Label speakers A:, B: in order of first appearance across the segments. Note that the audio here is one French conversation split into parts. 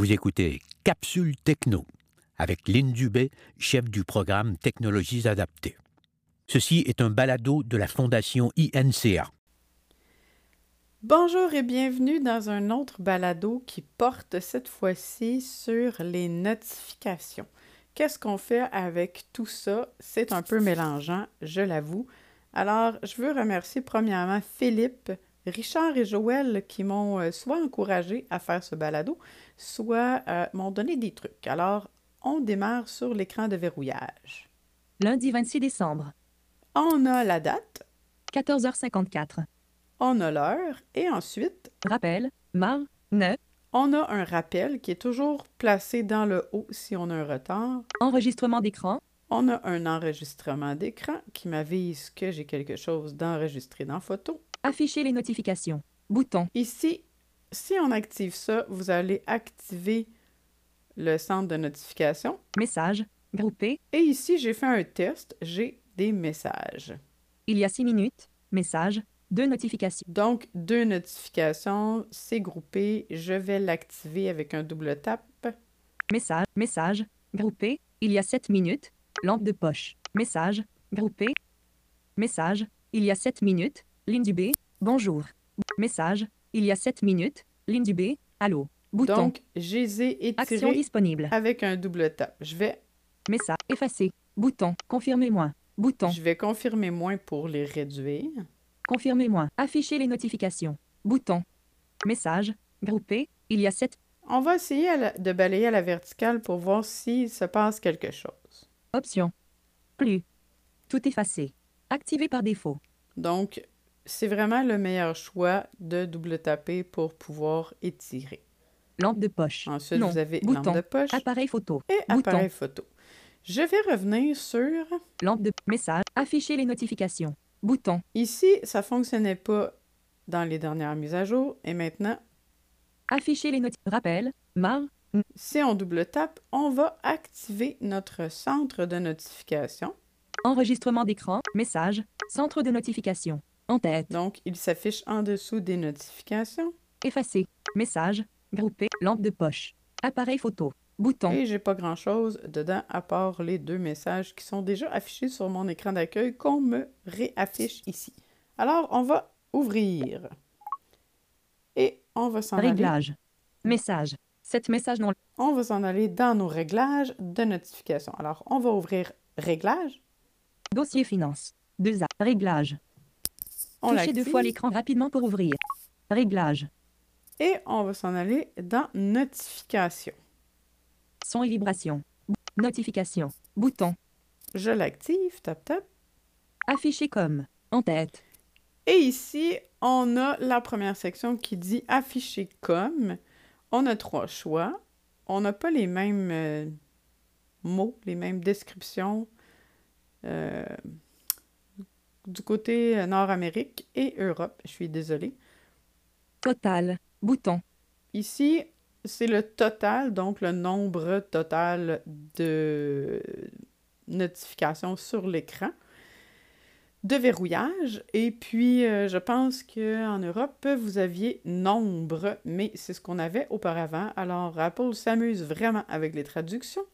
A: Vous écoutez Capsule Techno avec Lynn Dubé, chef du programme Technologies adaptées. Ceci est un balado de la Fondation INCA.
B: Bonjour et bienvenue dans un autre balado qui porte cette fois-ci sur les notifications. Qu'est-ce qu'on fait avec tout ça? C'est un peu mélangeant, je l'avoue. Alors, je veux remercier premièrement Philippe, Richard et Joël qui m'ont euh, soit encouragé à faire ce balado, soit euh, m'ont donné des trucs. Alors, on démarre sur l'écran de verrouillage.
C: Lundi 26 décembre,
B: On a la date,
C: 14h54.
B: on a l'heure et ensuite,
C: Rappel, mar, ne,
B: on a un rappel qui est toujours placé dans le haut si on a un retard.
C: enregistrement d'écran,
B: On a un enregistrement d'écran qui m'avise que j'ai quelque chose d'enregistré dans photo.
C: Afficher les notifications. Bouton,
B: Ici, si on active ça, vous allez activer le centre de notification.
C: message, groupé,
B: Et ici, j'ai fait un test, j'ai des messages.
C: il y a 6 minutes, message, deux notifications.
B: Donc, deux notifications, c'est groupé. Je vais l'activer avec un double tap.
C: Message, message, groupé, il y a 7 minutes, lampe de poche. Message, groupé, message, il y a 7 minutes, ligne du B, bonjour. Message, il y a 7 minutes, ligne du B, allô. Bouton,
B: Donc, je les ai
C: action disponible.
B: avec un double tap. Je vais,
C: Message, effacé. Bouton, confirmez-moi. Bouton,
B: je vais confirmer moins pour les réduire.
C: confirmez-moi. Afficher les notifications. Bouton, message, groupé, il y a 7
B: On va essayer la- de balayer à la verticale pour voir s'il se passe quelque chose.
C: options. Plus. Tout effacé. Activé par défaut.
B: Donc, c'est vraiment le meilleur choix de double taper pour pouvoir étirer.
C: Lampe de poche.
B: Ensuite,
C: Non.
B: vous avez
C: Bouton.
B: lampe de poche
C: Appareil photo.
B: et
C: Bouton.
B: appareil photo. Je vais revenir sur...
C: Lampe de message. Afficher les notifications. Bouton.
B: Ici, ça fonctionnait pas dans les dernières mises à jour. Et maintenant,
C: Afficher les notifications. Rappel. Mar.
B: si on double tape, on va activer notre centre de notification.
C: Enregistrement d'écran. Message. Centre de notification. En tête.
B: Donc, il s'affiche en dessous des notifications.
C: Effacé. Message. Groupé. Lampe de poche. Appareil photo. Bouton.
B: Et j'ai pas grand-chose dedans à part les deux messages qui sont déjà affichés sur mon écran d'accueil qu'on me réaffiche ici. Alors, on va ouvrir. Et on va s'en aller.
C: Réglage. Message. 7 messages non.
B: On va s'en aller dans nos réglages de notification. Alors, on va ouvrir Réglages.
C: Dossier finance. 2A. Réglage.
B: On
C: Touchez deux fois l'écran rapidement pour ouvrir. Réglage.
B: Et on va s'en aller dans Notification.
C: Son et vibration. Notification. Bouton.
B: Je l'active, tap tap.
C: Affiché comme. En tête.
B: Et ici, on a la première section qui dit afficher comme. On a trois choix. On n'a pas les mêmes euh, mots, les mêmes descriptions euh, du côté euh, Nord-Amérique et Europe. Je suis désolée.
C: Total. Bouton.
B: Ici, c'est le total, donc le nombre total de notifications sur l'écran de verrouillage. Et puis, euh, je pense qu'en Europe, vous aviez nombre, mais c'est ce qu'on avait auparavant. Alors, Apple s'amuse vraiment avec les traductions.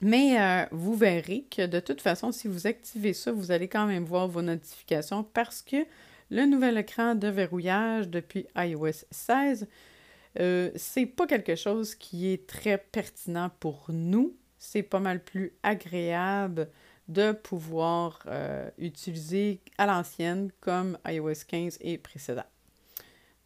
B: Mais euh, vous verrez que de toute façon, si vous activez ça, vous allez quand même voir vos notifications parce que le nouvel écran de verrouillage depuis iOS 16, euh, c'est pas quelque chose qui est très pertinent pour nous. C'est pas mal plus agréable de pouvoir euh, utiliser à l'ancienne comme iOS 15 et précédent.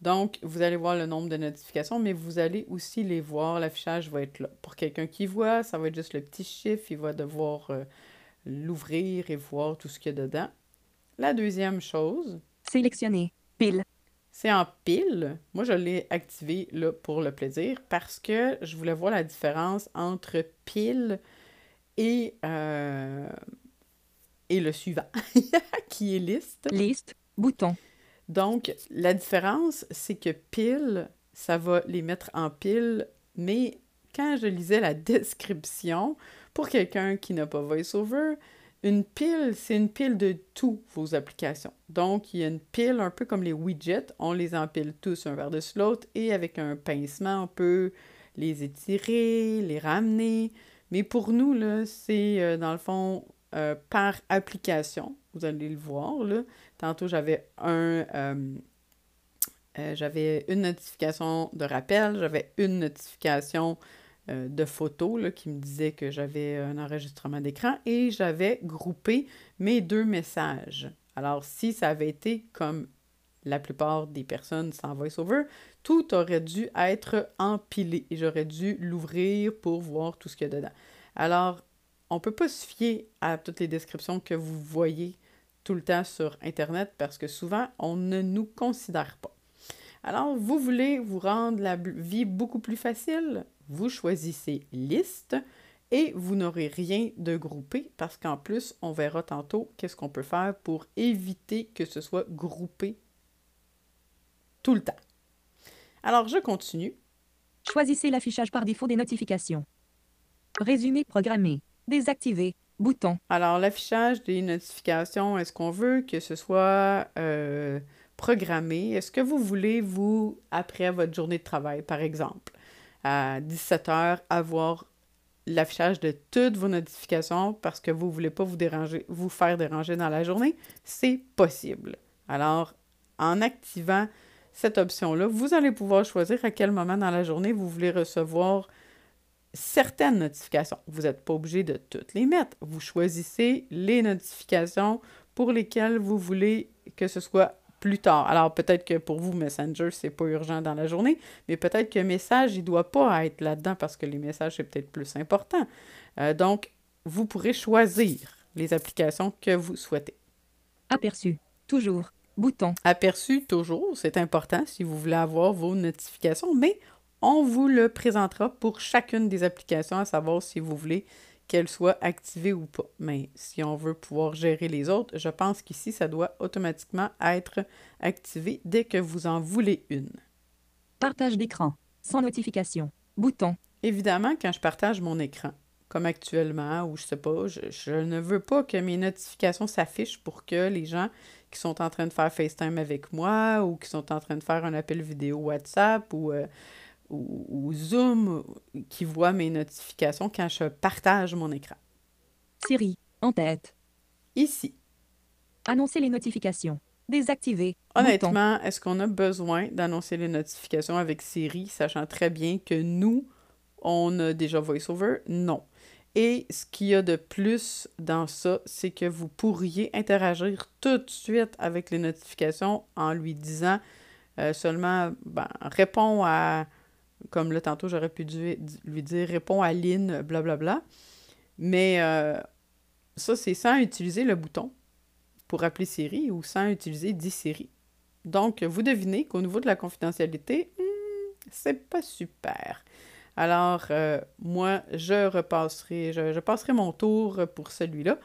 B: Donc, vous allez voir le nombre de notifications, mais vous allez aussi les voir. L'affichage va être là. Pour quelqu'un qui voit, ça va être juste le petit chiffre. Il va devoir euh, l'ouvrir et voir tout ce qu'il y a dedans. La deuxième chose,
C: Sélectionné. Pile.
B: c'est en pile. Moi, je l'ai activé là, pour le plaisir parce que je voulais voir la différence entre pile et, euh, et le suivant, qui est liste.
C: Liste. Bouton.
B: Donc, la différence, c'est que pile, ça va les mettre en pile, mais quand je lisais la description, pour quelqu'un qui n'a pas VoiceOver, une pile, c'est une pile de toutes vos applications. Donc, il y a une pile un peu comme les widgets, on les empile tous un vers-dessus l'autre et avec un pincement, on peut les étirer, les ramener. Mais pour nous, là, c'est euh, dans le fond euh, par application. Vous allez le voir. Là. Tantôt, j'avais un. euh, euh, j'avais une notification de rappel, j'avais une notification euh, de photo qui me disait que j'avais un enregistrement d'écran et j'avais groupé mes deux messages. Alors, si ça avait été comme la plupart des personnes sans VoiceOver, tout aurait dû être empilé et j'aurais dû l'ouvrir pour voir tout ce qu'il y a dedans. Alors, on ne peut pas se fier à toutes les descriptions que vous voyez le temps sur Internet parce que souvent, on ne nous considère pas. Alors, vous voulez vous rendre la vie beaucoup plus facile? Vous choisissez liste et vous n'aurez rien de groupé parce qu'en plus, on verra tantôt qu'est-ce qu'on peut faire pour éviter que ce soit groupé tout le temps. Alors, je continue.
C: Choisissez l'affichage par défaut des notifications. Résumé programmé. Désactiver. Bouton.
B: Alors, l'affichage des notifications, est-ce qu'on veut que ce soit euh, programmé? Est-ce que vous voulez, vous, après votre journée de travail, par exemple, à 17 heures, avoir l'affichage de toutes vos notifications parce que vous ne voulez pas vous déranger, vous faire déranger dans la journée? C'est possible. Alors, en activant cette option-là, vous allez pouvoir choisir à quel moment dans la journée vous voulez recevoir certaines notifications. Vous n'êtes pas obligé de toutes les mettre. Vous choisissez les notifications pour lesquelles vous voulez que ce soit plus tard. Alors peut-être que pour vous, Messenger, c'est pas urgent dans la journée, mais peut-être que message, il doit pas être là-dedans parce que les messages, c'est peut-être plus important. Euh, donc, vous pourrez choisir les applications que vous souhaitez.
C: Aperçu. Toujours. Bouton.
B: Aperçu toujours, c'est important si vous voulez avoir vos notifications, mais on vous le présentera pour chacune des applications, à savoir si vous voulez qu'elles soient activées ou pas. Mais si on veut pouvoir gérer les autres, je pense qu'ici, ça doit automatiquement être activé dès que vous en voulez une.
C: Partage d'écran. Sans notification. Bouton.
B: Évidemment, quand je partage mon écran, comme actuellement, ou je sais pas, je, je ne veux pas que mes notifications s'affichent pour que les gens qui sont en train de faire FaceTime avec moi ou qui sont en train de faire un appel vidéo WhatsApp ou, euh, ou, ou Zoom qui voient mes notifications quand je partage mon écran.
C: Siri. En tête.
B: Ici,
C: Annoncer les notifications. Désactiver.
B: Honnêtement, est-ce qu'on a besoin d'annoncer les notifications avec Siri, sachant très bien que nous, on a déjà VoiceOver? Non. Et ce qu'il y a de plus dans ça, c'est que vous pourriez interagir tout de suite avec les notifications en lui disant euh, seulement, ben, réponds à, comme là tantôt j'aurais pu lui dire, réponds à Lynn, blablabla. Mais euh, ça, c'est sans utiliser le bouton pour appeler Siri ou sans utiliser 10 Siri. Donc, vous devinez qu'au niveau de la confidentialité, hmm, c'est pas super. Alors, euh, moi, je repasserai, je, je passerai mon tour pour celui-là.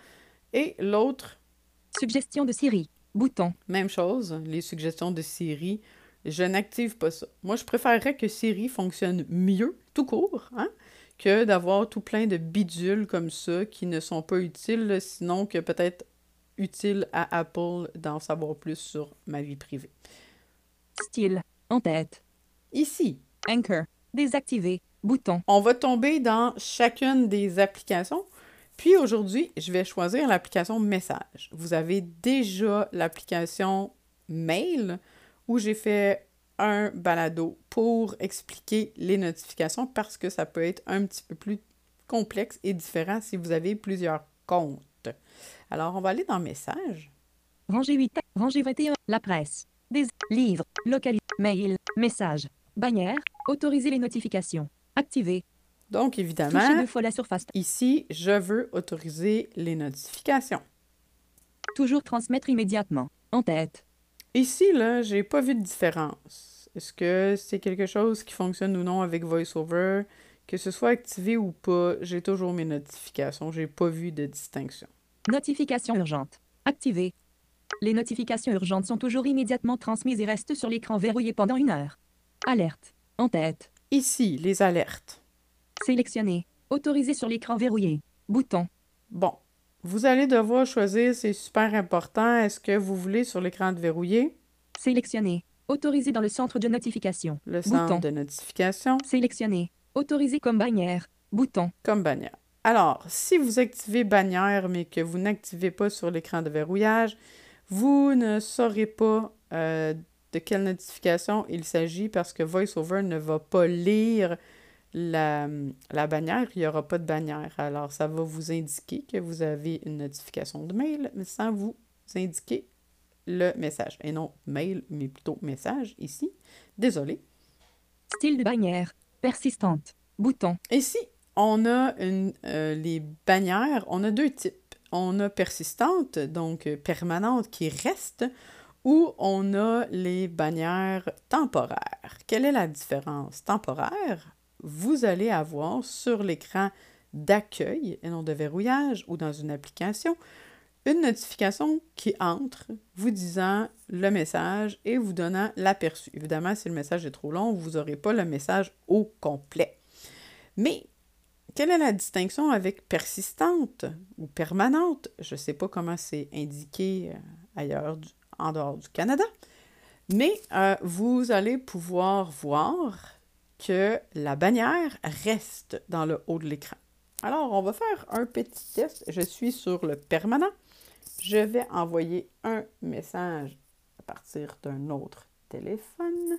B: Et l'autre,
C: Suggestion de Siri. Bouton.
B: même chose, les suggestions de Siri, je n'active pas ça. Moi, je préférerais que Siri fonctionne mieux, tout court, hein, que d'avoir tout plein de bidules comme ça qui ne sont pas utiles, sinon que peut-être utiles à Apple d'en savoir plus sur ma vie privée.
C: Style. En tête.
B: Ici,
C: Anchor. Désactiver. Bouton.
B: on va tomber dans chacune des applications. Puis aujourd'hui, je vais choisir l'application Message. Vous avez déjà l'application Mail où j'ai fait un balado pour expliquer les notifications parce que ça peut être un petit peu plus complexe et différent si vous avez plusieurs comptes. Alors, on va aller dans Message.
C: Rangée 8. Rangée 21. La presse. Des livres. Localité. Mail. Message. Bannière. Autoriser les notifications. Activer.
B: Donc, évidemment,
C: deux fois la surface.
B: ici, je veux autoriser les notifications.
C: Toujours transmettre immédiatement. En tête.
B: Ici, là, j'ai pas vu de différence. Est-ce que c'est quelque chose qui fonctionne ou non avec VoiceOver? Que ce soit activé ou pas, j'ai toujours mes notifications. J'ai pas vu de distinction.
C: Notification urgente. Activer. Les notifications urgentes sont toujours immédiatement transmises et restent sur l'écran verrouillé pendant une heure. Alerte. En tête.
B: Ici, les alertes.
C: Sélectionner. Autoriser sur l'écran verrouillé. Bouton.
B: Bon, vous allez devoir choisir, c'est super important. Est-ce que vous voulez sur l'écran de verrouiller?
C: Sélectionner. Autoriser dans le centre de notification.
B: le centre
C: Bouton.
B: de notification?
C: Sélectionner. Autorisé comme bannière. Bouton.
B: comme bannière. Alors, si vous activez bannière, mais que vous n'activez pas sur l'écran de verrouillage, vous ne saurez pas euh, de quelle notification il s'agit parce que VoiceOver ne va pas lire la, la bannière. Il n'y aura pas de bannière. Alors, ça va vous indiquer que vous avez une notification de mail, mais sans vous indiquer le message. Et non mail, mais plutôt message ici. Désolé.
C: Style de bannière. Persistante. Bouton.
B: Ici, on a une, euh, les bannières, on a deux types. On a persistante, donc permanente, qui reste, ou on a les bannières temporaires. Quelle est la différence? Temporaire, vous allez avoir sur l'écran d'accueil et non de verrouillage ou dans une application une notification qui entre vous disant le message et vous donnant l'aperçu. Évidemment, si le message est trop long, vous n'aurez pas le message au complet. Mais quelle est la distinction avec persistante ou permanente? Je ne sais pas comment c'est indiqué euh, ailleurs, en dehors du Canada, mais euh, vous allez pouvoir voir que la bannière reste dans le haut de l'écran. Alors, on va faire un petit test. Je suis sur le permanent. Je vais envoyer un message à partir d'un autre téléphone.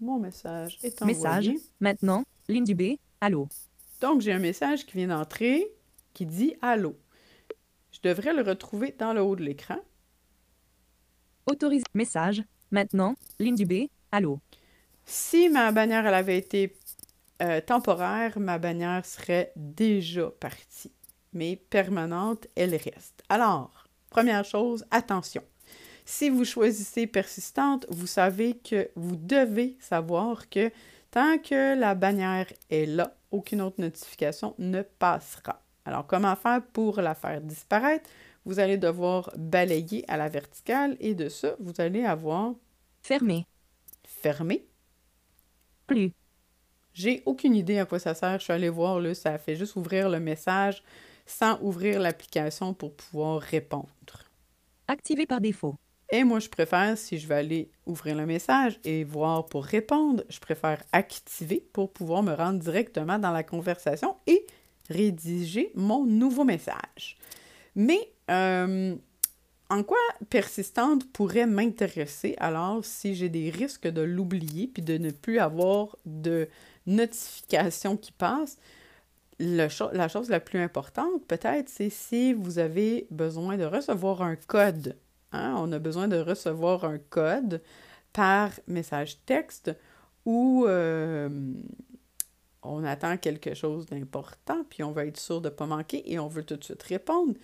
B: Mon message est envoyé.
C: Message. Maintenant. Ligne du B. Allô.
B: Donc, j'ai un message qui vient d'entrer qui dit Allô. Je devrais le retrouver dans le haut de l'écran.
C: Autorisé. Message. Maintenant. Ligne du B. Allô.
B: Si ma bannière elle avait été euh, temporaire, ma bannière serait déjà partie. Mais permanente, elle reste. Alors, première chose, attention. Si vous choisissez persistante, vous savez que vous devez savoir que tant que la bannière est là, aucune autre notification ne passera. Alors, comment faire pour la faire disparaître? Vous allez devoir balayer à la verticale et de ça, vous allez avoir
C: Fermé.
B: fermé
C: Plus.
B: J'ai aucune idée à quoi ça sert. Je suis allée voir, là, ça fait juste ouvrir le message sans ouvrir l'application pour pouvoir répondre.
C: Activé par défaut.
B: Et moi, je préfère, si je vais aller ouvrir le message et voir pour répondre, je préfère activer pour pouvoir me rendre directement dans la conversation et rédiger mon nouveau message. Mais euh, en quoi persistante pourrait m'intéresser alors si j'ai des risques de l'oublier puis de ne plus avoir de notification qui passe? Le cho- la chose la plus importante, peut-être, c'est si vous avez besoin de recevoir un code. Hein? On a besoin de recevoir un code par message texte ou euh, on attend quelque chose d'important, puis on veut être sûr de ne pas manquer et on veut tout de suite répondre.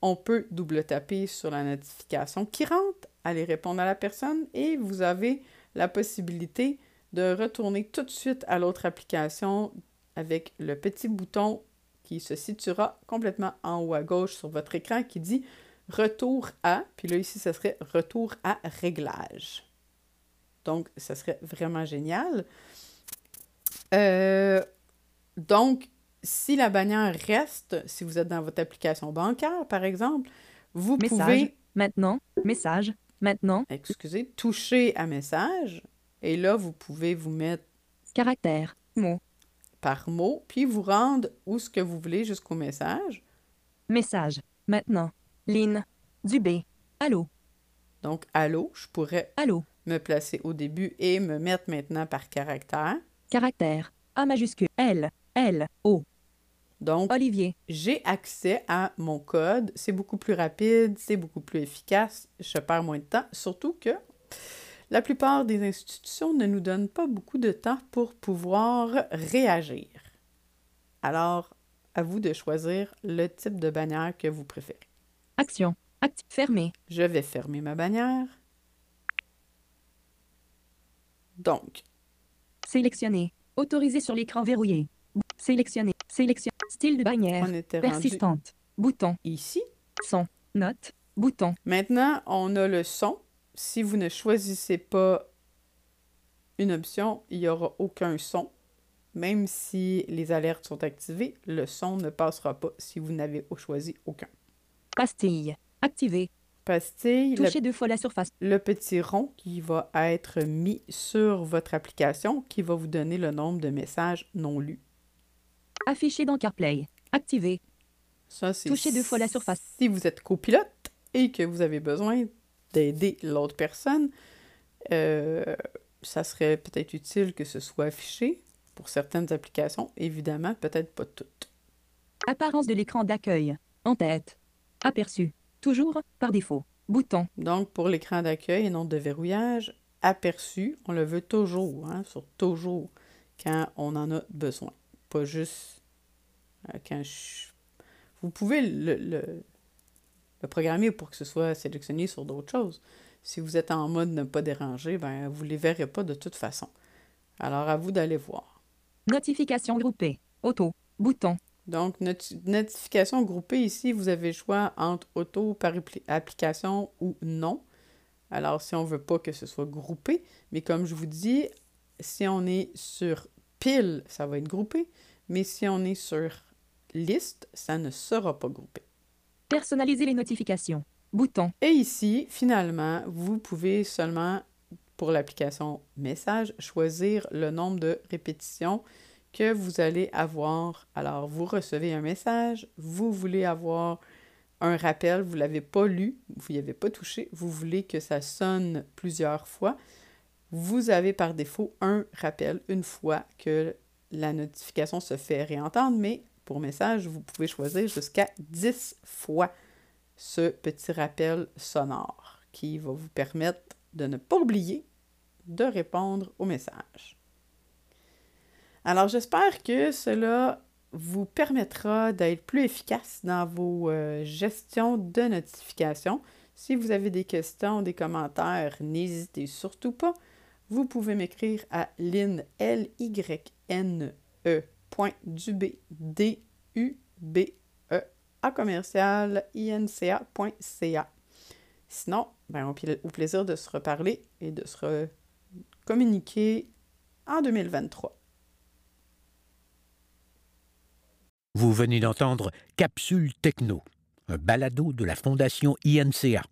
B: On peut double-taper sur la notification qui rentre, aller répondre à la personne et vous avez la possibilité de retourner tout de suite à l'autre application avec le petit bouton qui se situera complètement en haut à gauche sur votre écran qui dit Retour à, puis là ici, ce serait Retour à réglage. Donc, ça serait vraiment génial. Euh, donc, si la bannière reste, si vous êtes dans votre application bancaire, par exemple, vous
C: Message.
B: pouvez,
C: Maintenant. Message. Maintenant.
B: excusez, toucher à message, et là, vous pouvez vous mettre
C: Caractère. Mot.
B: par mot, puis vous rendre où ce que vous voulez jusqu'au message.
C: Message. Maintenant. Ligne. Du B. Allô.
B: Donc, allô, je pourrais
C: Allô.
B: me placer au début et me mettre maintenant par caractère.
C: Caractère. A majuscule. L. L. O.
B: Donc,
C: Olivier.
B: j'ai accès à mon code. C'est beaucoup plus rapide, c'est beaucoup plus efficace. Je perds moins de temps. Surtout que la plupart des institutions ne nous donnent pas beaucoup de temps pour pouvoir réagir. Alors, à vous de choisir le type de bannière que vous préférez.
C: Action. Fermé.
B: Je vais fermer ma bannière. Donc,
C: Sélectionné. Autorisé sur l'écran verrouillé. Sélectionné. Sélection. Style de bannière.
B: on était rendu
C: Persistante. Bouton.
B: ici.
C: Son. Note. Bouton.
B: Maintenant, on a le son. Si vous ne choisissez pas une option, il n'y aura aucun son. Même si les alertes sont activées, le son ne passera pas si vous n'avez choisi aucun.
C: Pastille. Activé.
B: Pastille, le,
C: Touchez deux fois la surface.
B: le petit rond qui va être mis sur votre application qui va vous donner le nombre de messages non lus.
C: Affiché dans CarPlay. Activé.
B: Ça, c'est
C: Touchez deux fois la surface.
B: Si vous êtes copilote et que vous avez besoin d'aider l'autre personne, euh, ça serait peut-être utile que ce soit affiché pour certaines applications. Évidemment, peut-être pas toutes.
C: Apparence de l'écran d'accueil. En tête. Aperçu. Toujours par défaut. Bouton.
B: Donc, pour l'écran d'accueil et non de verrouillage, aperçu, on le veut toujours, hein, sur toujours, quand on en a besoin. Pas juste euh, quand je... Vous pouvez le, le- le programmer pour que ce soit sélectionné sur d'autres choses. Si vous êtes en mode ne pas déranger, ben, vous ne les verrez pas de toute façon. Alors, à vous d'aller voir.
C: Notification groupée. Auto. Bouton.
B: Donc, noti- notification groupée ici, vous avez le choix entre auto par appli- application ou non. Alors, si on ne veut pas que ce soit groupé, mais comme je vous dis, si on est sur pile, ça va être groupé, mais si on est sur liste, ça ne sera pas groupé.
C: Personnaliser les notifications. Bouton.
B: Et ici, finalement, vous pouvez seulement, pour l'application Message, choisir le nombre de répétitions que vous allez avoir. Alors, vous recevez un message, vous voulez avoir un rappel, vous ne l'avez pas lu, vous n'y avez pas touché, vous voulez que ça sonne plusieurs fois. Vous avez par défaut un rappel une fois que la notification se fait réentendre, mais pour message, vous pouvez choisir jusqu'à 10 fois ce petit rappel sonore qui va vous permettre de ne pas oublier de répondre au message. Alors j'espère que cela vous permettra d'être plus efficace dans vos euh, gestions de notifications. Si vous avez des questions, des commentaires, n'hésitez surtout pas. Vous pouvez m'écrire à lyn, l y n e point dubé, d u b e à commercial inca.ca. Sinon, ben, pla- au plaisir de se reparler et de se communiquer en 2023.
A: Vous venez d'entendre Capsule Techno, un balado de la Fondation INCA.